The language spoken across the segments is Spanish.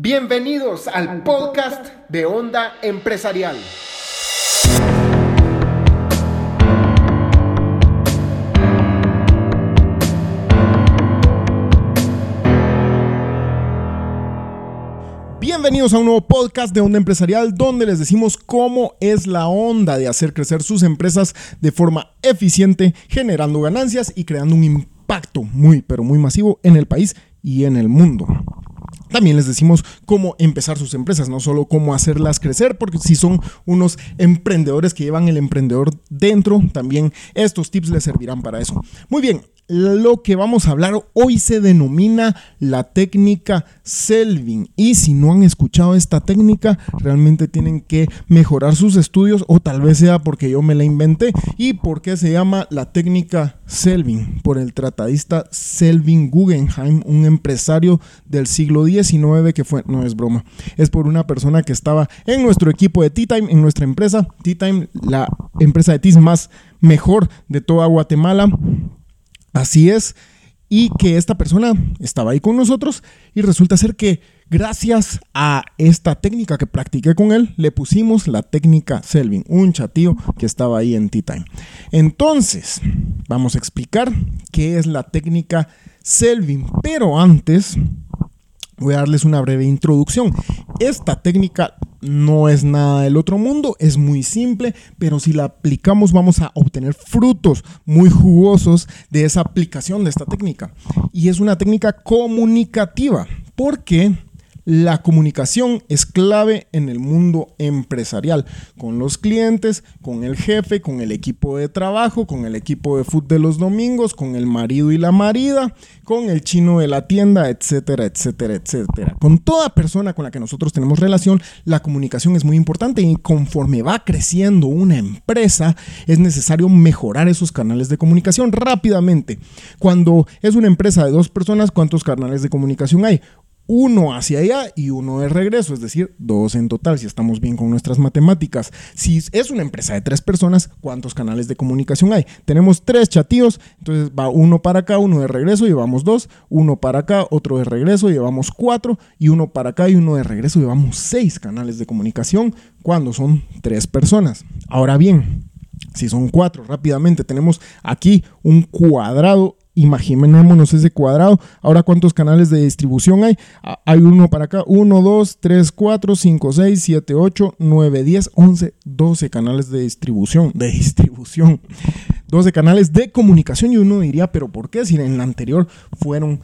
Bienvenidos al podcast de Onda Empresarial. Bienvenidos a un nuevo podcast de Onda Empresarial donde les decimos cómo es la onda de hacer crecer sus empresas de forma eficiente, generando ganancias y creando un impacto muy, pero muy masivo en el país y en el mundo. También les decimos cómo empezar sus empresas, no solo cómo hacerlas crecer, porque si son unos emprendedores que llevan el emprendedor dentro, también estos tips les servirán para eso. Muy bien, lo que vamos a hablar hoy se denomina la técnica Selvin. Y si no han escuchado esta técnica, realmente tienen que mejorar sus estudios o tal vez sea porque yo me la inventé. ¿Y por qué se llama la técnica Selvin? Por el tratadista Selvin Guggenheim, un empresario del siglo Que fue, no es broma, es por una persona que estaba en nuestro equipo de T-Time, en nuestra empresa. T-Time, la empresa de TIS más mejor de toda Guatemala Así es. Y que esta persona estaba ahí con nosotros y resulta ser que gracias a esta técnica que practiqué con él, le pusimos la técnica Selvin, un chatío que estaba ahí en Tea Time. Entonces, vamos a explicar qué es la técnica Selvin, pero antes voy a darles una breve introducción. Esta técnica no es nada del otro mundo, es muy simple, pero si la aplicamos vamos a obtener frutos muy jugosos de esa aplicación de esta técnica. Y es una técnica comunicativa, porque la comunicación es clave en el mundo empresarial, con los clientes, con el jefe, con el equipo de trabajo, con el equipo de fútbol de los domingos, con el marido y la marida, con el chino de la tienda, etcétera, etcétera, etcétera. Con toda persona con la que nosotros tenemos relación, la comunicación es muy importante y conforme va creciendo una empresa, es necesario mejorar esos canales de comunicación rápidamente. Cuando es una empresa de dos personas, ¿cuántos canales de comunicación hay? Uno hacia allá y uno de regreso, es decir, dos en total, si estamos bien con nuestras matemáticas. Si es una empresa de tres personas, ¿cuántos canales de comunicación hay? Tenemos tres chatíos, entonces va uno para acá, uno de regreso, llevamos dos, uno para acá, otro de regreso, llevamos cuatro, y uno para acá y uno de regreso, llevamos seis canales de comunicación cuando son tres personas. Ahora bien, si son cuatro, rápidamente tenemos aquí un cuadrado imaginémonos ese cuadrado. Ahora, ¿cuántos canales de distribución hay? Ah, hay uno para acá. 1, 2, 3, 4, 5, 6, 7, 8, 9, 10, 11, 12 canales de distribución. De distribución. 12 canales de comunicación. Y uno diría, ¿pero por qué? Si en el anterior fueron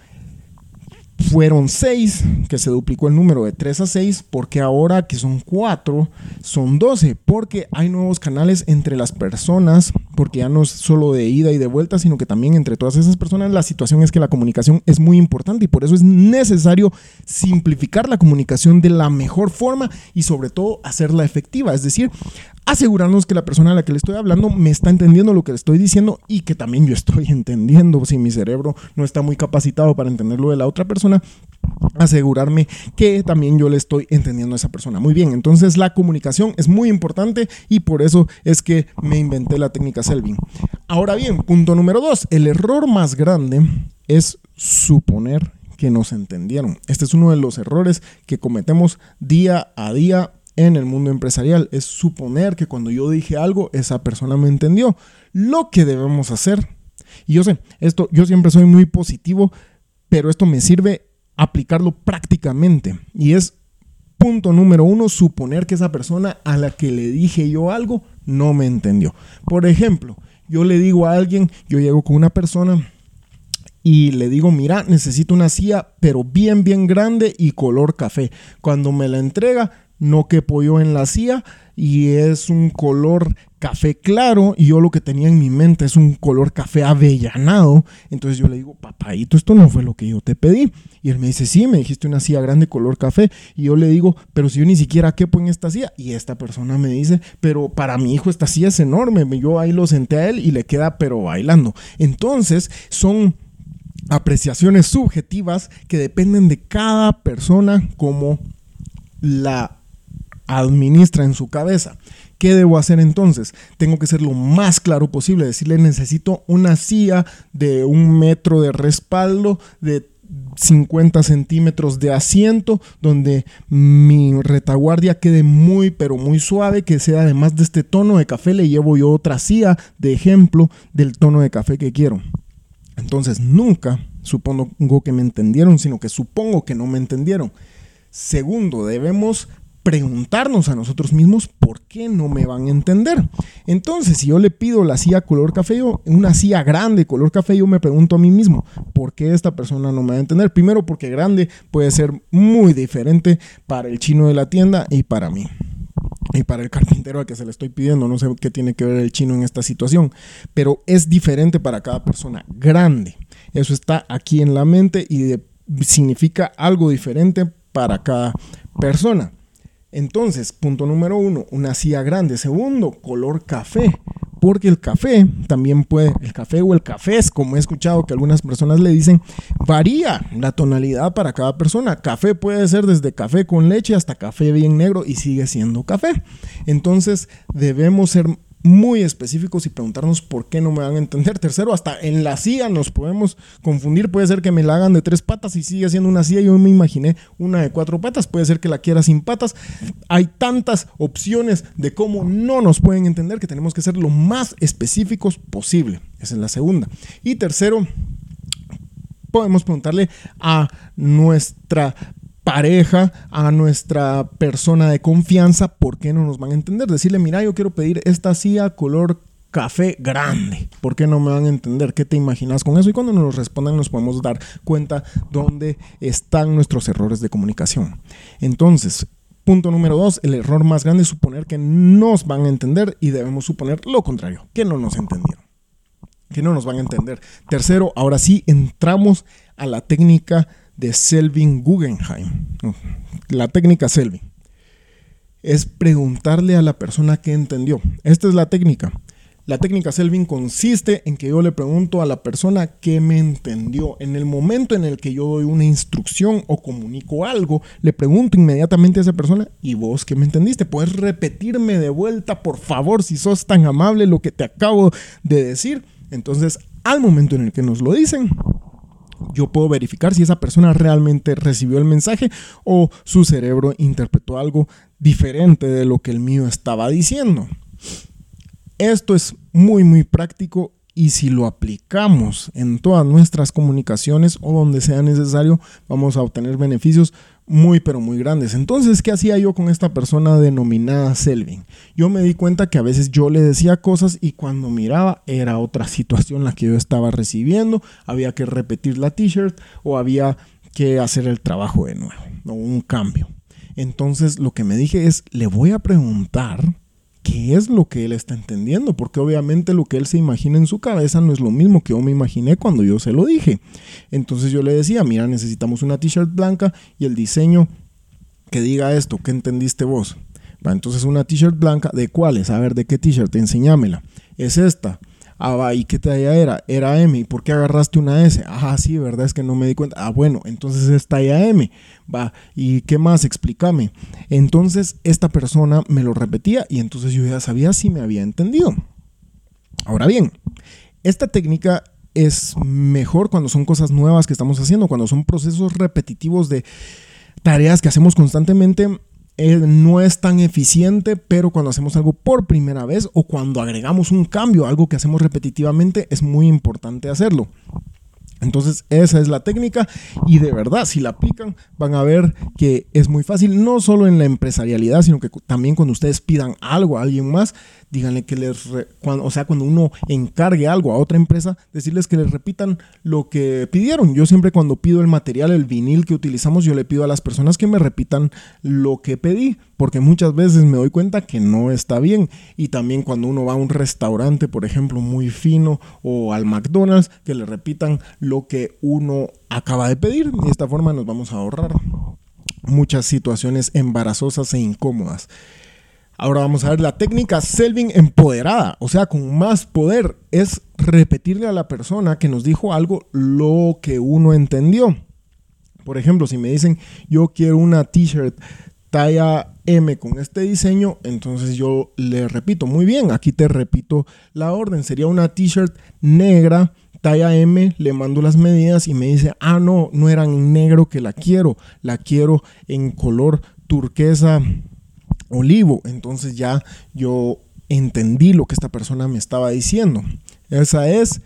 fueron 6, que se duplicó el número de 3 a 6, porque ahora que son 4, son 12, porque hay nuevos canales entre las personas, porque ya no es solo de ida y de vuelta, sino que también entre todas esas personas la situación es que la comunicación es muy importante y por eso es necesario simplificar la comunicación de la mejor forma y sobre todo hacerla efectiva, es decir, asegurarnos que la persona a la que le estoy hablando me está entendiendo lo que le estoy diciendo y que también yo estoy entendiendo. Si mi cerebro no está muy capacitado para entender lo de la otra persona asegurarme que también yo le estoy entendiendo a esa persona. Muy bien, entonces la comunicación es muy importante y por eso es que me inventé la técnica Selvin. Ahora bien, punto número dos, el error más grande es suponer que nos entendieron. Este es uno de los errores que cometemos día a día en el mundo empresarial. Es suponer que cuando yo dije algo, esa persona me entendió. Lo que debemos hacer, y yo sé, esto, yo siempre soy muy positivo, pero esto me sirve aplicarlo prácticamente. Y es punto número uno, suponer que esa persona a la que le dije yo algo no me entendió. Por ejemplo, yo le digo a alguien, yo llego con una persona y le digo, mira, necesito una silla, pero bien, bien grande y color café. Cuando me la entrega, no que yo en la silla y es un color café claro y yo lo que tenía en mi mente es un color café avellanado. Entonces yo le digo, papadito, esto no fue lo que yo te pedí. Y él me dice, sí, me dijiste una silla grande color café. Y yo le digo, pero si yo ni siquiera quepo en esta silla. Y esta persona me dice, pero para mi hijo esta silla es enorme. Yo ahí lo senté a él y le queda pero bailando. Entonces son apreciaciones subjetivas que dependen de cada persona como la administra en su cabeza. ¿Qué debo hacer entonces? Tengo que ser lo más claro posible, decirle necesito una silla de un metro de respaldo, de 50 centímetros de asiento, donde mi retaguardia quede muy, pero muy suave, que sea además de este tono de café, le llevo yo otra silla de ejemplo del tono de café que quiero. Entonces, nunca supongo que me entendieron, sino que supongo que no me entendieron. Segundo, debemos preguntarnos a nosotros mismos por qué no me van a entender. Entonces, si yo le pido la silla color café, una silla grande color café, yo me pregunto a mí mismo, ¿por qué esta persona no me va a entender? Primero, porque grande puede ser muy diferente para el chino de la tienda y para mí. Y para el carpintero al que se le estoy pidiendo, no sé qué tiene que ver el chino en esta situación, pero es diferente para cada persona. Grande. Eso está aquí en la mente y significa algo diferente para cada persona. Entonces, punto número uno, una silla grande. Segundo, color café. Porque el café también puede, el café o el café es como he escuchado que algunas personas le dicen, varía la tonalidad para cada persona. Café puede ser desde café con leche hasta café bien negro y sigue siendo café. Entonces debemos ser muy específicos y preguntarnos por qué no me van a entender. Tercero, hasta en la silla nos podemos confundir. Puede ser que me la hagan de tres patas y sigue siendo una silla. Yo me imaginé una de cuatro patas. Puede ser que la quiera sin patas. Hay tantas opciones de cómo no nos pueden entender que tenemos que ser lo más específicos posible. Esa es la segunda. Y tercero, podemos preguntarle a nuestra pareja, a nuestra persona de confianza, ¿por qué no nos van a entender? Decirle, mira, yo quiero pedir esta silla color café grande. ¿Por qué no me van a entender? ¿Qué te imaginas con eso? Y cuando nos respondan nos podemos dar cuenta dónde están nuestros errores de comunicación. Entonces, punto número dos, el error más grande es suponer que nos van a entender y debemos suponer lo contrario, que no nos entendieron, que no nos van a entender. Tercero, ahora sí entramos a la técnica de Selvin Guggenheim. La técnica Selvin. Es preguntarle a la persona que entendió. Esta es la técnica. La técnica Selvin consiste en que yo le pregunto a la persona que me entendió. En el momento en el que yo doy una instrucción o comunico algo, le pregunto inmediatamente a esa persona, ¿y vos qué me entendiste? ¿Puedes repetirme de vuelta, por favor, si sos tan amable lo que te acabo de decir? Entonces, al momento en el que nos lo dicen, yo puedo verificar si esa persona realmente recibió el mensaje o su cerebro interpretó algo diferente de lo que el mío estaba diciendo. Esto es muy muy práctico y si lo aplicamos en todas nuestras comunicaciones o donde sea necesario, vamos a obtener beneficios muy pero muy grandes. Entonces, ¿qué hacía yo con esta persona denominada Selvin? Yo me di cuenta que a veces yo le decía cosas y cuando miraba era otra situación la que yo estaba recibiendo, había que repetir la t-shirt o había que hacer el trabajo de nuevo o un cambio. Entonces, lo que me dije es, le voy a preguntar qué es lo que él está entendiendo, porque obviamente lo que él se imagina en su cabeza no es lo mismo que yo me imaginé cuando yo se lo dije. Entonces yo le decía, mira, necesitamos una t-shirt blanca y el diseño que diga esto, ¿qué entendiste vos? entonces una t-shirt blanca, ¿de cuáles? A ver, ¿de qué t-shirt? Enseñámela. Es esta. Ah, ¿y qué talla era? Era M. ¿Y por qué agarraste una S? Ajá, sí, ¿verdad? Es que no me di cuenta. Ah, bueno, entonces es talla M. Va, ¿y qué más? Explícame. Entonces esta persona me lo repetía y entonces yo ya sabía si me había entendido. Ahora bien, esta técnica es mejor cuando son cosas nuevas que estamos haciendo, cuando son procesos repetitivos de tareas que hacemos constantemente no es tan eficiente, pero cuando hacemos algo por primera vez o cuando agregamos un cambio, algo que hacemos repetitivamente, es muy importante hacerlo. Entonces esa es la técnica y de verdad si la aplican van a ver que es muy fácil, no solo en la empresarialidad, sino que también cuando ustedes pidan algo a alguien más, díganle que les, o sea, cuando uno encargue algo a otra empresa, decirles que les repitan lo que pidieron. Yo siempre cuando pido el material, el vinil que utilizamos, yo le pido a las personas que me repitan lo que pedí, porque muchas veces me doy cuenta que no está bien. Y también cuando uno va a un restaurante, por ejemplo, muy fino, o al McDonald's, que le repitan lo que uno acaba de pedir. De esta forma nos vamos a ahorrar muchas situaciones embarazosas e incómodas. Ahora vamos a ver la técnica Selving empoderada, o sea, con más poder. Es repetirle a la persona que nos dijo algo lo que uno entendió. Por ejemplo, si me dicen yo quiero una t-shirt talla M con este diseño, entonces yo le repito, muy bien, aquí te repito la orden. Sería una t-shirt negra talla M, le mando las medidas y me dice, ah, no, no era en negro que la quiero, la quiero en color turquesa olivo. Entonces ya yo entendí lo que esta persona me estaba diciendo. Esa es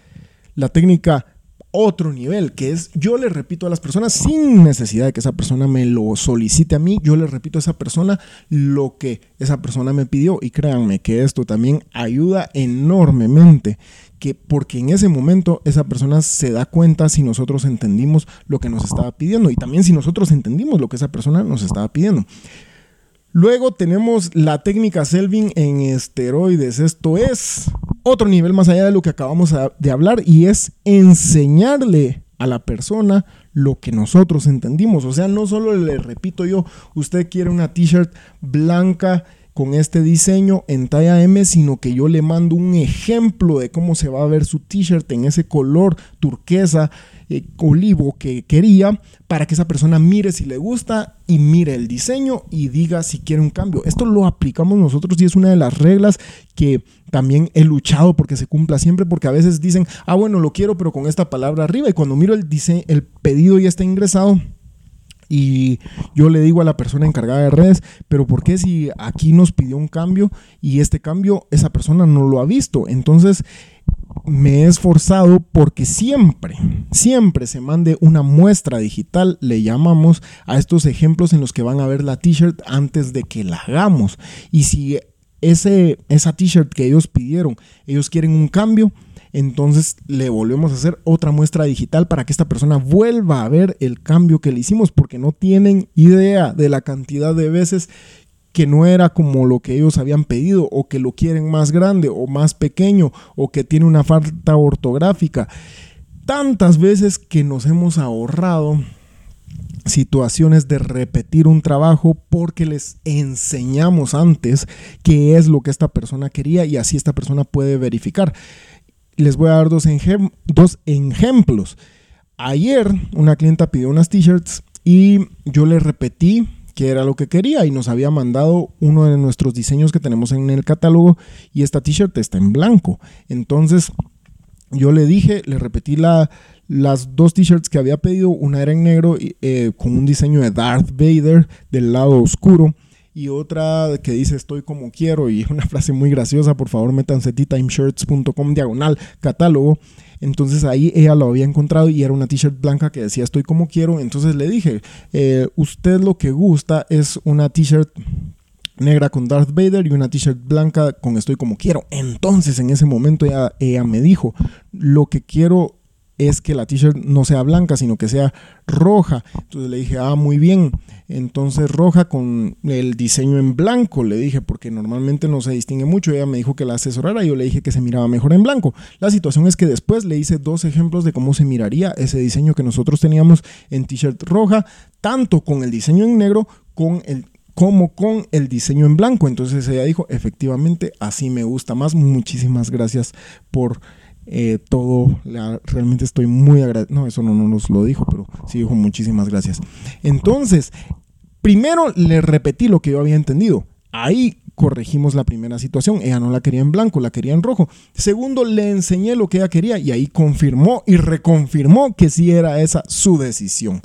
la técnica otro nivel, que es yo le repito a las personas sin necesidad de que esa persona me lo solicite a mí, yo le repito a esa persona lo que esa persona me pidió y créanme que esto también ayuda enormemente, que porque en ese momento esa persona se da cuenta si nosotros entendimos lo que nos estaba pidiendo y también si nosotros entendimos lo que esa persona nos estaba pidiendo. Luego tenemos la técnica Selvin en esteroides. Esto es otro nivel más allá de lo que acabamos de hablar y es enseñarle a la persona lo que nosotros entendimos. O sea, no solo le repito yo, usted quiere una t-shirt blanca con este diseño en talla M, sino que yo le mando un ejemplo de cómo se va a ver su t-shirt en ese color turquesa eh, olivo que quería para que esa persona mire si le gusta y mire el diseño y diga si quiere un cambio. Esto lo aplicamos nosotros y es una de las reglas que también he luchado porque se cumpla siempre, porque a veces dicen, ah, bueno, lo quiero, pero con esta palabra arriba. Y cuando miro el, el pedido ya está ingresado, y yo le digo a la persona encargada de redes, pero ¿por qué si aquí nos pidió un cambio y este cambio esa persona no lo ha visto? Entonces, me he esforzado porque siempre, siempre se mande una muestra digital, le llamamos a estos ejemplos en los que van a ver la t-shirt antes de que la hagamos. Y si ese, esa t-shirt que ellos pidieron, ellos quieren un cambio, entonces le volvemos a hacer otra muestra digital para que esta persona vuelva a ver el cambio que le hicimos, porque no tienen idea de la cantidad de veces que no era como lo que ellos habían pedido o que lo quieren más grande o más pequeño o que tiene una falta ortográfica. Tantas veces que nos hemos ahorrado situaciones de repetir un trabajo porque les enseñamos antes qué es lo que esta persona quería y así esta persona puede verificar. Les voy a dar dos, ejemplos. Ayer una clienta pidió unas t-shirts y yo le repetí que era lo que quería y nos había mandado uno de nuestros diseños que tenemos en el catálogo y esta t-shirt está en blanco. Entonces yo le dije, le repetí la, las dos t-shirts que había pedido, una era en negro eh, con un diseño de Darth Vader del lado oscuro y otra que dice estoy como quiero y una frase muy graciosa, por favor métanse timeshirts.com diagonal catálogo. Entonces ahí ella lo había encontrado y era una t-shirt blanca que decía estoy como quiero. Entonces le dije, eh, usted lo que gusta es una t-shirt negra con Darth Vader y una t-shirt blanca con estoy como quiero. Entonces en ese momento ella me dijo, lo que quiero es que la t-shirt no sea blanca, sino que sea roja. Entonces le dije, ah, muy bien. Entonces roja con el diseño en blanco, le dije, porque normalmente no se distingue mucho. Ella me dijo que la asesorara, yo le dije que se miraba mejor en blanco. La situación es que después le hice dos ejemplos de cómo se miraría ese diseño que nosotros teníamos en t-shirt roja, tanto con el diseño en negro con el, como con el diseño en blanco. Entonces ella dijo, efectivamente, así me gusta más. Muchísimas gracias por eh, todo. realmente estoy muy agradecido. No, eso no, no nos lo dijo, pero sí dijo muchísimas gracias. Entonces, primero le repetí lo que yo había entendido. Ahí corregimos la primera situación. Ella no la quería en blanco, la quería en rojo. Segundo, le enseñé lo que ella quería y ahí confirmó y reconfirmó que sí era esa su decisión.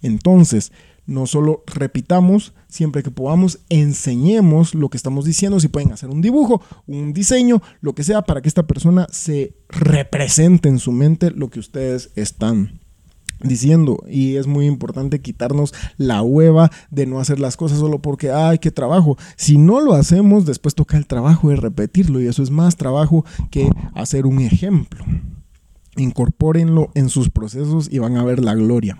Entonces, no solo repitamos, siempre que podamos, enseñemos lo que estamos diciendo, si pueden hacer un dibujo, un diseño, lo que sea, para que esta persona se represente en su mente lo que ustedes están diciendo. Y es muy importante quitarnos la hueva de no hacer las cosas solo porque ay qué trabajo si no lo hacemos después toca el trabajo de repetirlo y eso es más trabajo que hacer un ejemplo incorpórenlo en sus procesos y van a ver la gloria.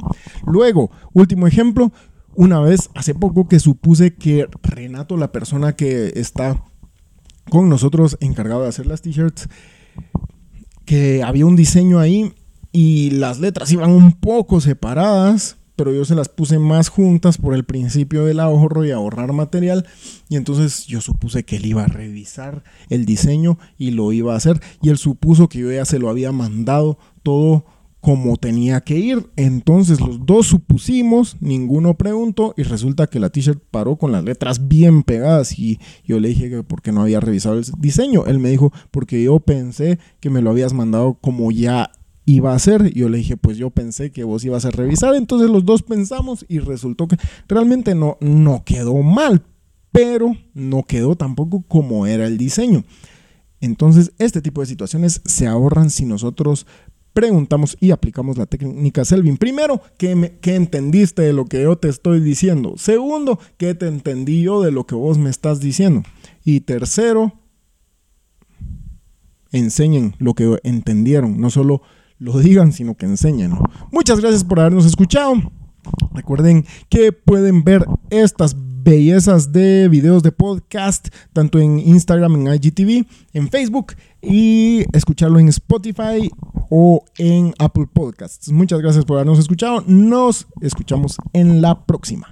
Luego, último ejemplo, una vez hace poco que supuse que Renato, la persona que está con nosotros encargado de hacer las t-shirts, que había un diseño ahí y las letras iban un poco separadas pero yo se las puse más juntas por el principio del ahorro y ahorrar material. Y entonces yo supuse que él iba a revisar el diseño y lo iba a hacer. Y él supuso que yo ya se lo había mandado todo como tenía que ir. Entonces los dos supusimos, ninguno preguntó y resulta que la t-shirt paró con las letras bien pegadas y yo le dije que porque no había revisado el diseño. Él me dijo porque yo pensé que me lo habías mandado como ya iba a hacer. Yo le dije, pues yo pensé que vos ibas a revisar. Entonces los dos pensamos y resultó que realmente no, no quedó mal, pero no quedó tampoco como era el diseño. Entonces, este tipo de situaciones se ahorran si nosotros preguntamos y aplicamos la técnica Selvin. Primero, ¿qué, ¿qué, entendiste de lo que yo te estoy diciendo? Segundo, ¿qué te entendí yo de lo que vos me estás diciendo? Y tercero, enseñen lo que entendieron, no solo lo digan, sino que enseñen. Muchas gracias por habernos escuchado. Recuerden que pueden ver estas bellezas de videos de podcast, tanto en Instagram, en IGTV, en Facebook y escucharlo en Spotify o en Apple Podcasts. Muchas gracias por habernos escuchado. Nos escuchamos en la próxima.